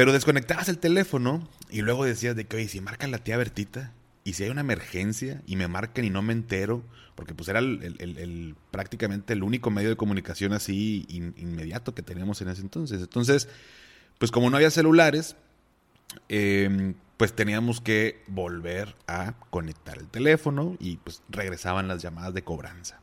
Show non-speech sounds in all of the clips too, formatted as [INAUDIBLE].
Pero desconectabas el teléfono y luego decías de que, oye, si marca la tía Bertita y si hay una emergencia y me marcan y no me entero, porque pues era el, prácticamente el único medio de comunicación así inmediato que teníamos en ese entonces. Entonces, pues como no había celulares, em, pues teníamos que volver a conectar el teléfono y pues regresaban las llamadas de cobranza.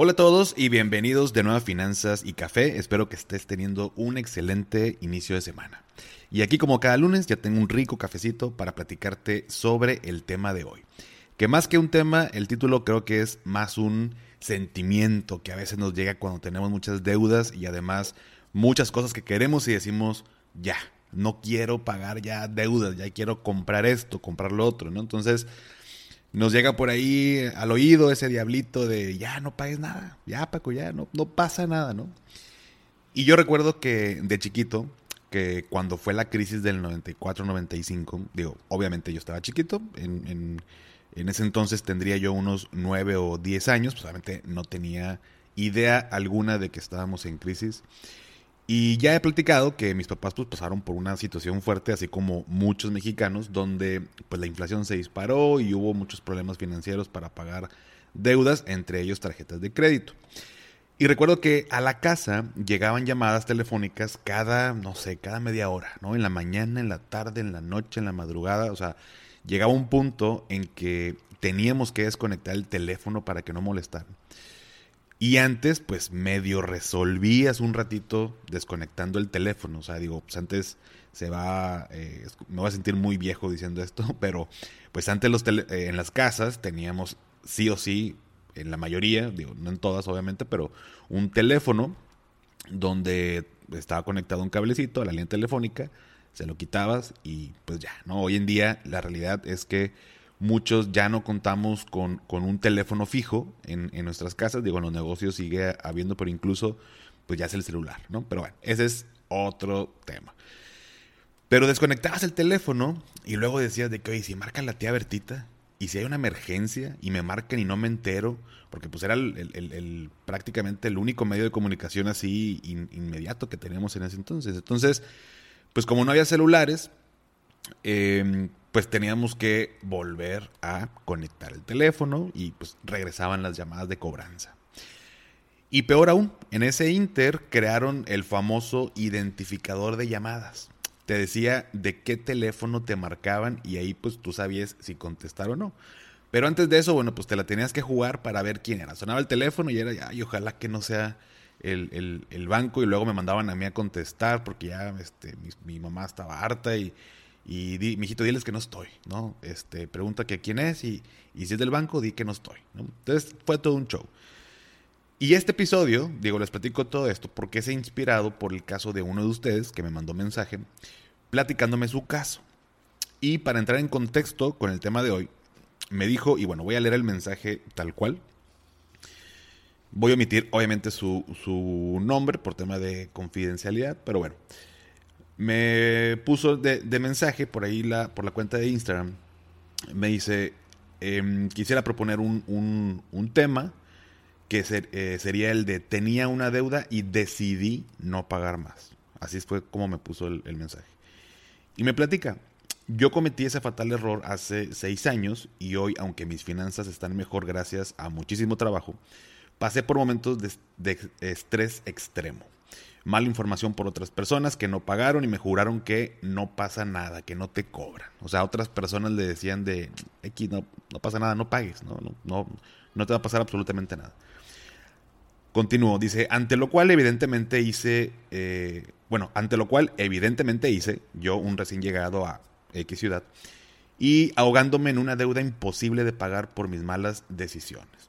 Hola a todos y bienvenidos de nuevo a Finanzas y Café. Espero que estés teniendo un excelente inicio de semana. Y aquí como cada lunes ya tengo un rico cafecito para platicarte sobre el tema de hoy. Que más que un tema, el título creo que es más un sentimiento que a veces nos llega cuando tenemos muchas deudas y además muchas cosas que queremos y decimos, ya, no quiero pagar ya deudas, ya quiero comprar esto, comprar lo otro, ¿no? Entonces, nos llega por ahí al oído ese diablito de ya no pagues nada, ya Paco, ya no, no pasa nada, ¿no? Y yo recuerdo que de chiquito, que cuando fue la crisis del 94-95, digo, obviamente yo estaba chiquito, en, en, ese entonces tendría yo unos 9 o 10 años, pues obviamente no tenía idea alguna de que estábamos en crisis. Y ya he platicado que mis papás pues pasaron por una situación fuerte, así como muchos mexicanos, donde pues la inflación se disparó y hubo muchos problemas financieros para pagar deudas, entre ellos tarjetas de crédito. Y recuerdo que a la casa llegaban llamadas telefónicas cada, no sé, cada media hora, ¿no? En la mañana, en la tarde, en la noche, en la madrugada, o sea, llegaba un punto en que teníamos que desconectar el teléfono para que no molestaran. Y antes, pues medio resolvías un ratito desconectando el teléfono. O sea, digo, pues antes se va, eh, me voy a sentir muy viejo diciendo esto, [LAUGHS] pero pues antes los eh, en las casas teníamos sí o sí, en la mayoría, digo, no en todas obviamente, pero un teléfono donde estaba conectado un cablecito a la línea telefónica, se lo quitabas y pues ya, ¿no? Hoy en día la realidad es que Muchos ya no contamos con, un teléfono fijo en, nuestras casas. Digo, en los negocios sigue habiendo, pero incluso pues ya es el celular, ¿no? Pero bueno, ese es otro tema. Pero desconectabas el teléfono y luego decías de que, oye, si marcan la tía Bertita y si hay una emergencia y me marcan y no me entero, porque pues era el, prácticamente el único medio de comunicación así inmediato que teníamos en ese entonces. Entonces, pues como no había celulares, eh, pues teníamos que volver a conectar el teléfono y pues regresaban las llamadas de cobranza. Y peor aún, en ese inter crearon el famoso identificador de llamadas. Te decía de qué teléfono te marcaban y ahí pues tú sabías si contestar o no. Pero antes de eso, bueno, pues te la tenías que jugar para ver quién era. Sonaba el teléfono y era, ay, ojalá que no sea el, banco y luego me mandaban a mí a contestar porque ya este, mi mamá estaba harta y, y di, mijito, diles que no estoy, ¿no? Este, pregunta que quién es y, si es del banco, di que no estoy, ¿no? Entonces fue todo un show. Y este episodio, digo, les platico todo esto porque ha inspirado por el caso de uno de ustedes que me mandó mensaje platicándome su caso. Y para entrar en contexto con el tema de hoy, me dijo, y bueno, voy a leer el mensaje tal cual. Voy a omitir, obviamente, su, su nombre por tema de confidencialidad, pero bueno me puso de, mensaje por ahí la, por la cuenta de Instagram. Me dice, em, quisiera proponer un, tema que eh, sería el de tenía una deuda y decidí no pagar más. Así fue como me puso el, el mensaje. Y me platica, yo cometí ese fatal error hace seis años y hoy, aunque mis finanzas están mejor gracias a muchísimo trabajo, pasé por momentos de estrés extremo mala información por otras personas que no pagaron y me juraron que no pasa nada, que no te cobran. O sea, otras personas le decían de, X, no, no pasa nada, no pagues, no, no, no, te va a pasar absolutamente nada. Continúo, dice, ante lo cual evidentemente hice, eh, bueno, ante lo cual evidentemente hice yo un recién llegado a X ciudad y ahogándome en una deuda imposible de pagar por mis malas decisiones.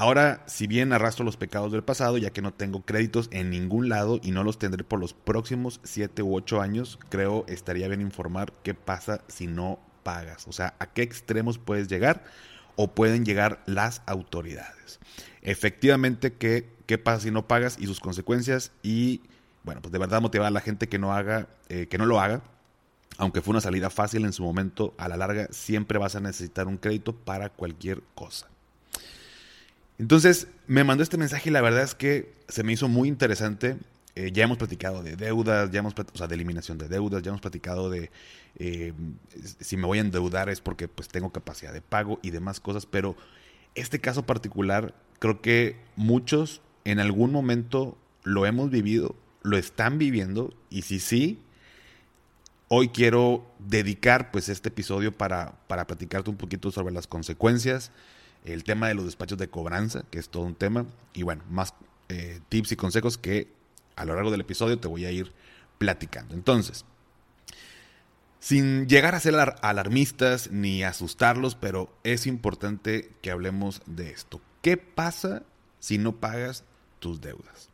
Ahora, si bien arrastro los pecados del pasado, ya que no tengo créditos en ningún lado y no los tendré por los próximos 7 u 8 años, creo estaría bien informar qué pasa si no pagas. O sea, a qué extremos puedes llegar o pueden llegar las autoridades. Efectivamente, ¿qué, qué pasa si no pagas y sus consecuencias? Y bueno, pues de verdad motivar a la gente que no haga, eh, que no lo haga. Aunque fue una salida fácil en su momento, a la larga siempre vas a necesitar un crédito para cualquier cosa. Entonces me mandó este mensaje y la verdad es que se me hizo muy interesante. Eh, ya hemos platicado de deudas, ya hemos o sea, de eliminación de deudas, ya hemos platicado de eh, si me voy a endeudar es porque pues tengo capacidad de pago y demás cosas, pero este caso particular creo que muchos en algún momento lo hemos vivido, lo están viviendo y si sí, hoy quiero dedicar pues este episodio para, para platicarte un poquito sobre las consecuencias, el tema de los despachos de cobranza, que es todo un tema, y bueno, más eh, tips y consejos que a lo largo del episodio te voy a ir platicando. Entonces, sin llegar a ser alarmistas ni asustarlos, pero es importante que hablemos de esto. ¿Qué pasa si no pagas tus deudas?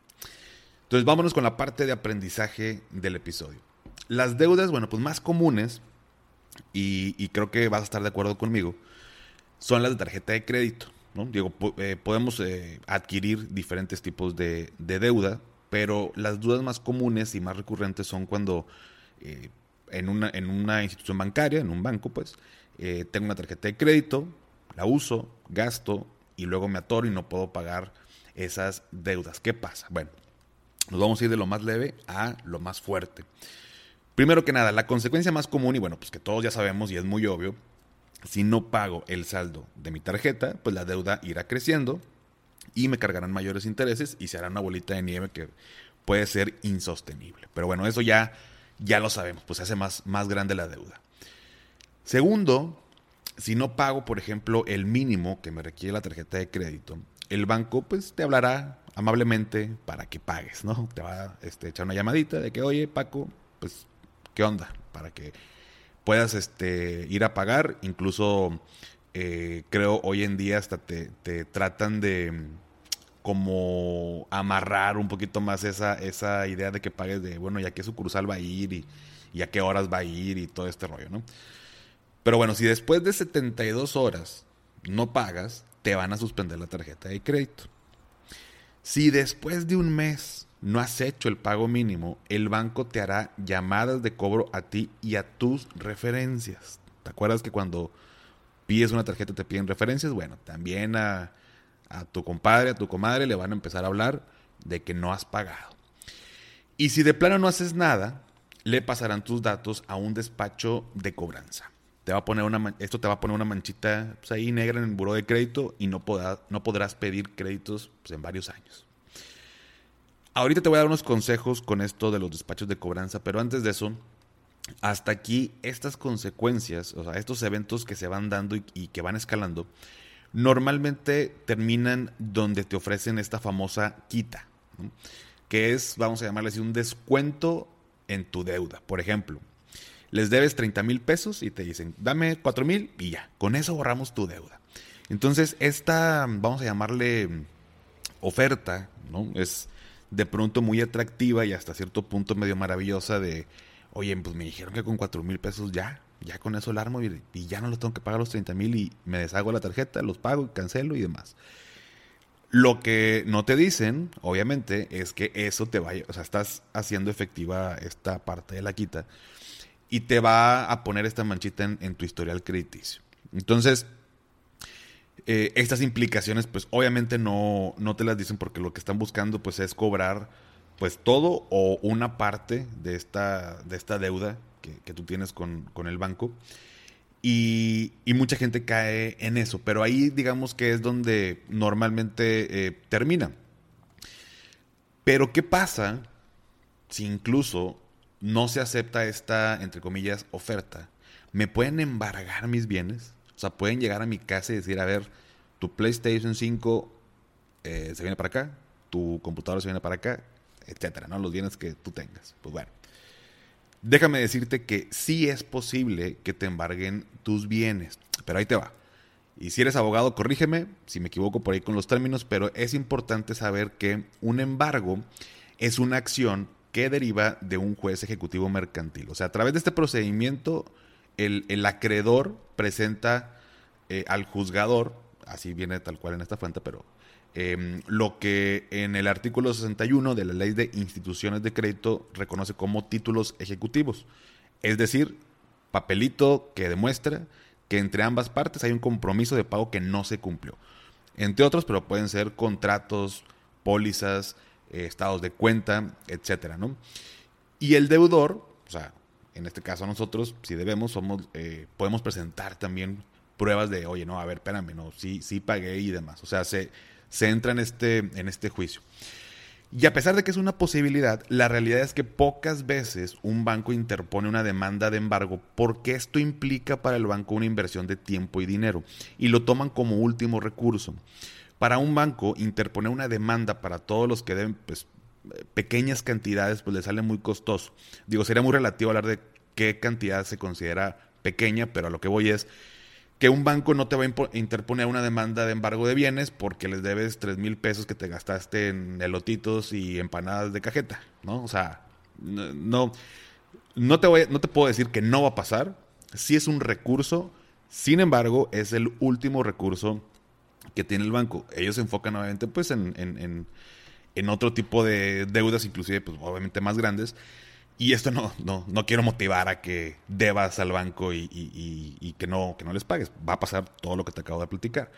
Entonces vámonos con la parte de aprendizaje del episodio. Las deudas, bueno, pues más comunes, y creo que vas a estar de acuerdo conmigo, son las de tarjeta de crédito. ¿no? Eh, podemos eh, adquirir diferentes tipos de, deuda, pero las dudas más comunes y más recurrentes son cuando eh, en, una, en una institución bancaria, en un banco, pues, tengo una tarjeta de crédito, la uso, gasto y luego me atoro y no puedo pagar esas deudas. ¿Qué pasa? Bueno, nos vamos a ir de lo más leve a lo más fuerte. Primero que nada, la consecuencia más común, y bueno, pues que todos ya sabemos y es muy obvio, si no pago el saldo de mi tarjeta, pues la deuda irá creciendo y me cargarán mayores intereses y se hará una bolita de nieve que puede ser insostenible. Pero bueno, eso ya, ya lo sabemos, pues se hace más, más grande la deuda. Segundo, si no pago, por ejemplo, el mínimo que me requiere la tarjeta de crédito, el banco pues te hablará amablemente para que pagues, ¿no? Te va a este, echar una llamadita de que, oye, Paco, pues, ¿qué onda? Para que puedas este, ir a pagar. Incluso eh, creo hoy en día hasta te, tratan de como amarrar un poquito más esa, esa idea de que pagues de, bueno, ya qué sucursal va a ir y, y, a qué horas va a ir y todo este rollo, ¿no? Pero bueno, si después de 72 horas no pagas, te van a suspender la tarjeta de crédito. Si después de un mes no has hecho el pago mínimo, el banco te hará llamadas de cobro a ti y a tus referencias. ¿Te acuerdas que cuando pides una tarjeta te piden referencias? Bueno, también a, tu compadre, a tu comadre le van a empezar a hablar de que no has pagado. Y si de plano no haces nada, le pasarán tus datos a un despacho de cobranza. Te va a poner una, esto te va a poner una manchita pues, ahí negra en el buro de crédito y no, no podrás pedir créditos pues, en varios años. Ahorita te voy a dar unos consejos con esto de los despachos de cobranza, pero antes de eso, hasta aquí estas consecuencias, o sea, estos eventos que se van dando y, que van escalando, normalmente terminan donde te ofrecen esta famosa quita, que es, vamos a llamarle así, un descuento en tu deuda. Por ejemplo, les debes 30 mil pesos y te dicen, dame 4 mil y ya, con eso borramos tu deuda. Entonces, esta, vamos a llamarle oferta, ¿no? Es de pronto muy atractiva y hasta cierto punto medio maravillosa de, oye, pues me dijeron que con cuatro mil pesos ya, ya con eso el armo y, ya no los tengo que pagar los 30 mil y me deshago la tarjeta, los pago y cancelo y demás. Lo que no te dicen, obviamente, es que eso te vaya, o sea, estás haciendo efectiva esta parte de la quita y te va a poner esta manchita en, en tu historial crediticio. Entonces, eh, estas implicaciones, pues obviamente no, no te las dicen porque lo que están buscando pues es cobrar pues todo o una parte de esta, de esta deuda que, tú tienes con, el banco. Y, mucha gente cae en eso, pero ahí digamos que es donde normalmente eh, termina. Pero ¿qué pasa si incluso no se acepta esta, entre comillas, oferta? ¿Me pueden embargar mis bienes? O sea, pueden llegar a mi casa y decir, a ver, tu PlayStation 5 eh, se viene para acá, tu computadora se viene para acá, etcétera, ¿no? Los bienes que tú tengas. Pues bueno. Déjame decirte que sí es posible que te embarguen tus bienes, pero ahí te va. Y si eres abogado, corrígeme si me equivoco por ahí con los términos, pero es importante saber que un embargo es una acción que deriva de un juez ejecutivo mercantil. O sea, a través de este procedimiento, el, acreedor presenta eh, al juzgador, así viene tal cual en esta fuente, pero em, lo que en el artículo 61 de la ley de instituciones de crédito reconoce como títulos ejecutivos. Es decir, papelito que demuestra que entre ambas partes hay un compromiso de pago que no se cumplió. Entre otros, pero pueden ser contratos, pólizas, eh, estados de cuenta, etcétera, ¿no? Y el deudor, o sea, en este caso nosotros, si debemos, somos, eh, podemos presentar también pruebas de, oye, no, a ver, espérame, no, sí, sí pagué y demás. O sea, se, se entra en este, en este juicio. Y a pesar de que es una posibilidad, la realidad es que pocas veces un banco interpone una demanda de embargo porque esto implica para el banco una inversión de tiempo y dinero y lo toman como último recurso. Para un banco interponer una demanda para todos los que deben pues, pequeñas cantidades pues le sale muy costoso. Digo, sería muy relativo hablar de qué cantidad se considera pequeña, pero a lo que voy es que un banco no te va a interponer una demanda de embargo de bienes porque les debes 3 mil pesos que te gastaste en elotitos y empanadas de cajeta, ¿no? O sea, no, no, te, voy, no te puedo decir que no va a pasar, sí es un recurso, sin embargo, es el último recurso que tiene el banco. Ellos se enfocan obviamente pues en, otro tipo de deudas, inclusive pues obviamente más grandes, y esto no, no, no quiero motivar a que debas al banco y, que, no, que no les pagues. Va a pasar todo lo que te acabo de platicar.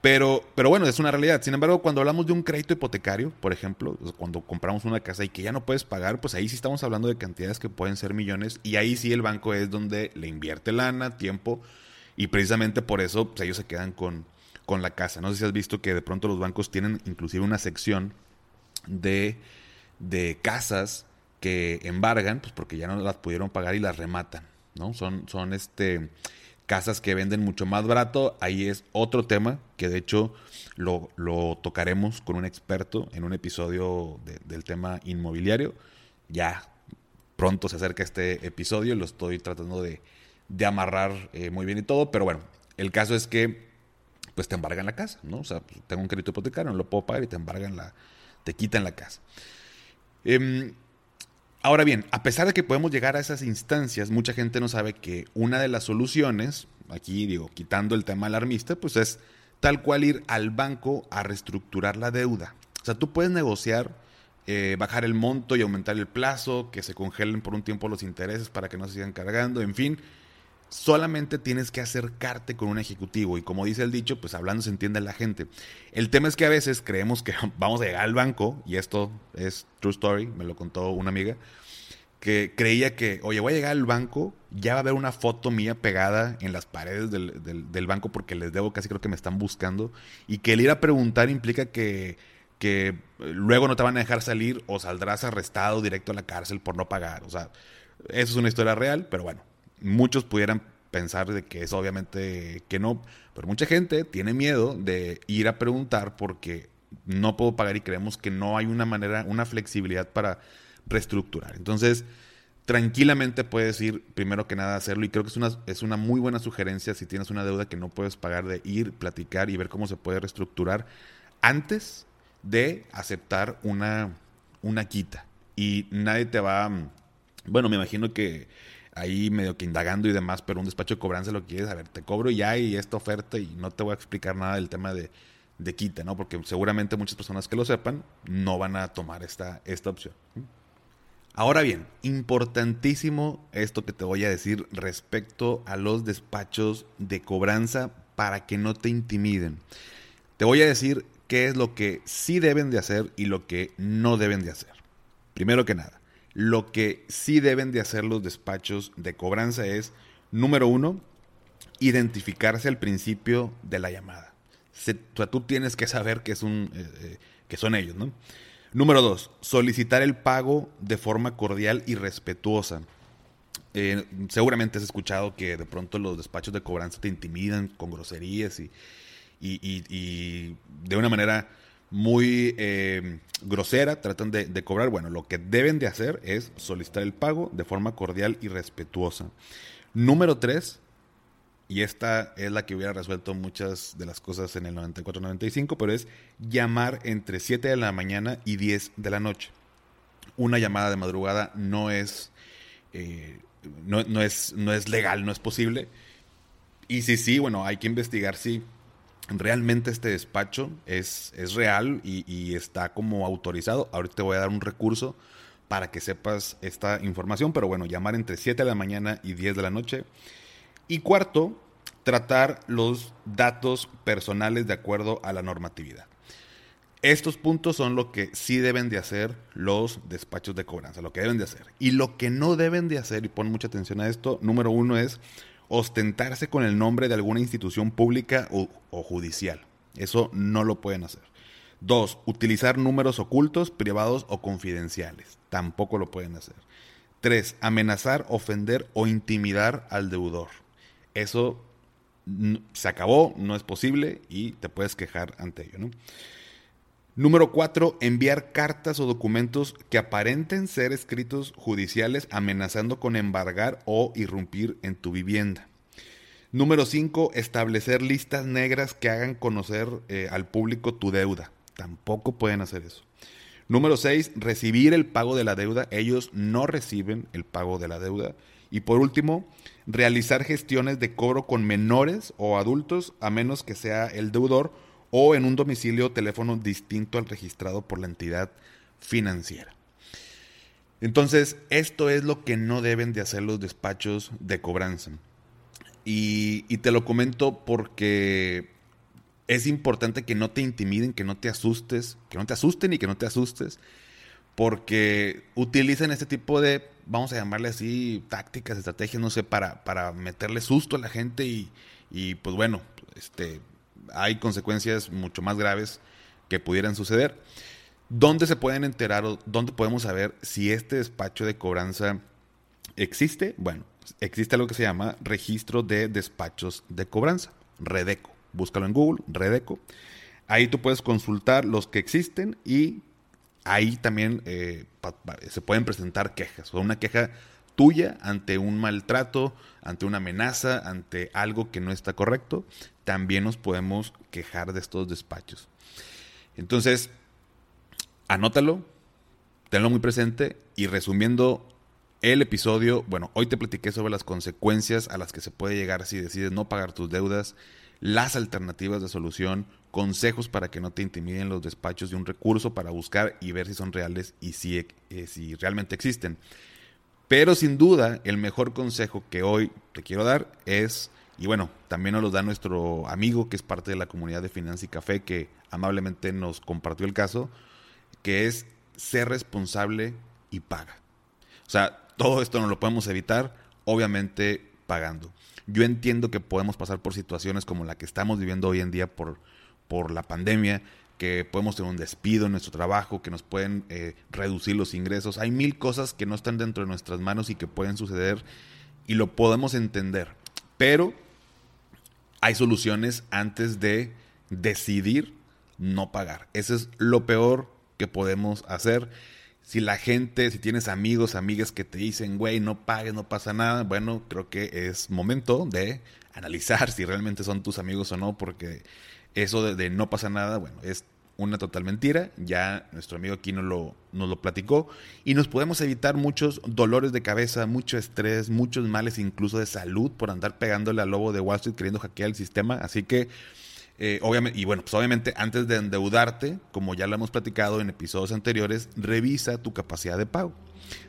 Pero, pero bueno, es una realidad. Sin embargo, cuando hablamos de un crédito hipotecario, por ejemplo, cuando compramos una casa y que ya no puedes pagar, pues ahí sí estamos hablando de cantidades que pueden ser millones. Y ahí sí el banco es donde le invierte lana, tiempo. Y precisamente por eso pues, ellos se quedan con, con la casa. No sé si has visto que de pronto los bancos tienen inclusive una sección de, de casas que embargan, pues porque ya no las pudieron pagar y las rematan, ¿no? Son, son este, casas que venden mucho más barato. Ahí es otro tema que de hecho lo, tocaremos con un experto en un episodio del tema inmobiliario. Ya pronto se acerca este episodio, lo estoy tratando de, amarrar eh, muy bien y todo, pero bueno, el caso es que pues te embargan la casa, ¿no? O sea, pues, tengo un crédito hipotecario, no lo puedo pagar y te embargan la, te quitan la casa. Eh, Ahora bien, a pesar de que podemos llegar a esas instancias, mucha gente no sabe que una de las soluciones, aquí digo, quitando el tema alarmista, pues es tal cual ir al banco a reestructurar la deuda. O sea, tú puedes negociar, eh, bajar el monto y aumentar el plazo, que se congelen por un tiempo los intereses para que no se sigan cargando, en fin. Solamente tienes que acercarte con un ejecutivo y como dice el dicho, pues hablando se entiende la gente. El tema es que a veces creemos que [LAUGHS] vamos a llegar al banco, y esto es true story, me lo contó una amiga, que creía que, oye, voy a llegar al banco, ya va a haber una foto mía pegada en las paredes del, banco porque les debo, casi creo que me están buscando, y que el ir a preguntar implica que, que luego no te van a dejar salir o saldrás arrestado directo a la cárcel por no pagar. O sea, eso es una historia real, pero bueno, muchos pudieran pensar de que es obviamente que no, pero mucha gente tiene miedo de ir a preguntar porque no puedo pagar y creemos que no hay una manera, una flexibilidad para reestructurar. Entonces, tranquilamente puedes ir, primero que nada, a hacerlo. Y creo que es una, es una muy buena sugerencia si tienes una deuda que no puedes pagar, de ir, platicar y ver cómo se puede reestructurar antes de aceptar una, una quita. Y nadie te va. Bueno, me imagino que ahí medio que indagando y demás, pero un despacho de cobranza lo quieres, a ver, te cobro ya y esta oferta y no te voy a explicar nada del tema de, de quita, ¿no? Porque seguramente muchas personas que lo sepan no van a tomar esta, esta opción. Ahora bien, importantísimo esto que te voy a decir respecto a los despachos de cobranza para que no te intimiden. Te voy a decir qué es lo que sí deben de hacer y lo que no deben de hacer. Primero que nada, lo que sí deben de hacer los despachos de cobranza es, número uno, identificarse al principio de la llamada. tú tienes que saber que, es un, eh, eh, que son ellos, ¿no? Número dos, solicitar el pago de forma cordial y respetuosa. Eh, seguramente has escuchado que de pronto los despachos de cobranza te intimidan con groserías y, y, de una manera muy eh, grosera tratan de, cobrar. Bueno, lo que deben de hacer es solicitar el pago de forma cordial y respetuosa. Número tres, y esta es la que hubiera resuelto muchas de las cosas en el 94-95, pero es llamar entre 7 de la mañana y 10 de la noche. Una llamada de madrugada no es, eh, no, es, no es legal, no es posible. Y si sí, bueno, hay que investigar si realmente este despacho es, es real y, y está como autorizado. Ahorita te voy a dar un recurso para que sepas esta información, pero bueno, llamar entre 7 de la mañana y 10 de la noche y cuarto, tratar los datos personales de acuerdo a la normatividad. Estos puntos son lo que sí deben de hacer los despachos de cobranza, lo que deben de hacer. Y lo que no deben de hacer, y pon mucha atención a esto, número uno es ostentarse con el nombre de alguna institución pública o, judicial. Eso no lo pueden hacer. Dos, utilizar números ocultos, privados o confidenciales. Tampoco lo pueden hacer. Tres, amenazar, ofender o intimidar al deudor. Eso se acabó, no es posible y te puedes quejar ante ello. Número cuatro, enviar cartas o documentos que aparenten ser escritos judiciales amenazando con embargar o irrumpir en tu vivienda. Número cinco, establecer listas negras que hagan conocer eh, al público tu deuda. Tampoco pueden hacer eso. Número seis, recibir el pago de la deuda. Ellos no reciben el pago de la deuda. Y por último, realizar gestiones de cobro con menores o adultos, a menos que sea el deudor o en un domicilio o teléfono distinto al registrado por la entidad financiera. Entonces, esto es lo que no deben de hacer los despachos de cobranza. Y, y, te lo comento porque es importante que no te intimiden, que no te asustes, que no te asusten y que no te asustes, porque utilizan este tipo de vamos a llamarle así, tácticas, estrategias, no sé, para, para meterle susto a la gente y, y pues bueno, este, hay consecuencias mucho más graves que pudieran suceder. ¿Dónde se pueden enterar o dónde podemos saber si este despacho de cobranza existe? Bueno, existe algo que se llama Registro de Despachos de Cobranza, Redeco. Búscalo en Google, Redeco. Ahí tú puedes consultar los que existen y ahí también eh, se pueden presentar quejas, o una queja tuya ante un maltrato, ante una amenaza, ante algo que no está correcto, también nos podemos quejar de estos despachos. Entonces, anótalo, tenlo muy presente y resumiendo el episodio, bueno, hoy te platiqué sobre las consecuencias a las que se puede llegar si decides no pagar tus deudas, las alternativas de solución, consejos para que no te intimiden los despachos de un recurso para buscar y ver si son reales y si, eh, si realmente existen. Pero sin duda, el mejor consejo que hoy te quiero dar es, y bueno, también nos lo da nuestro amigo que es parte de la comunidad de Finanza y Café, que amablemente nos compartió el caso, que es ser responsable y paga. O sea, todo esto no lo podemos evitar, obviamente pagando. Yo entiendo que podemos pasar por situaciones como la que estamos viviendo hoy en día por por la pandemia, que podemos tener un despido en nuestro trabajo, que nos pueden eh, reducir los ingresos. Hay mil cosas que no están dentro de nuestras manos y que pueden suceder y lo podemos entender. Pero hay soluciones antes de decidir no pagar. Eso es lo peor que podemos hacer. Si la gente, si tienes amigos, amigas que te dicen, güey, no pagues, no pasa nada, bueno, creo que es momento de analizar [LAUGHS] si realmente son tus amigos o no, porque eso de, no pasa nada, bueno, es una total mentira. Ya nuestro amigo aquí nos lo, lo platicó. Y nos podemos evitar muchos dolores de cabeza, mucho estrés, muchos males incluso de salud por andar pegándole al lobo de Wall Street queriendo hackear el sistema. Así que, eh, obviamente, y bueno, pues obviamente antes de endeudarte, como ya lo hemos platicado en episodios anteriores, revisa tu capacidad de pago.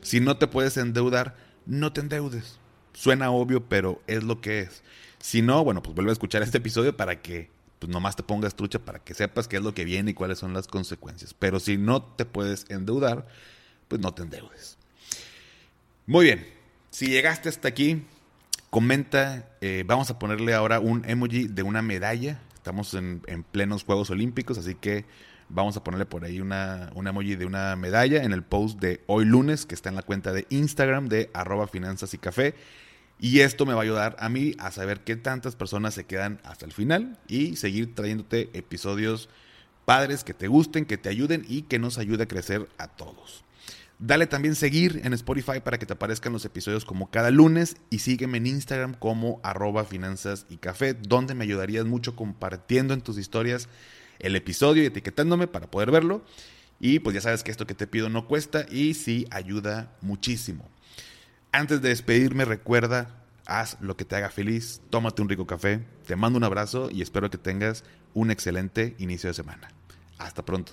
Si no te puedes endeudar, no te endeudes. Suena obvio, pero es lo que es. Si no, bueno, pues vuelve a escuchar este episodio para que pues nomás te pongas trucha para que sepas qué es lo que viene y cuáles son las consecuencias. Pero si no te puedes endeudar, pues no te endeudes. Muy bien, si llegaste hasta aquí, comenta, eh, vamos a ponerle ahora un emoji de una medalla. Estamos en, plenos Juegos Olímpicos, así que vamos a ponerle por ahí una, un emoji de una medalla en el post de hoy lunes, que está en la cuenta de Instagram de arroba finanzas y café. Y esto me va a ayudar a mí a saber qué tantas personas se quedan hasta el final y seguir trayéndote episodios padres que te gusten, que te ayuden y que nos ayude a crecer a todos. Dale también seguir en Spotify para que te aparezcan los episodios como cada lunes y sígueme en Instagram como arroba finanzas y café, donde me ayudarías mucho compartiendo en tus historias el episodio y etiquetándome para poder verlo. Y pues ya sabes que esto que te pido no cuesta y sí ayuda muchísimo. Antes de despedirme, recuerda, haz lo que te haga feliz, tómate un rico café, te mando un abrazo y espero que tengas un excelente inicio de semana. Hasta pronto.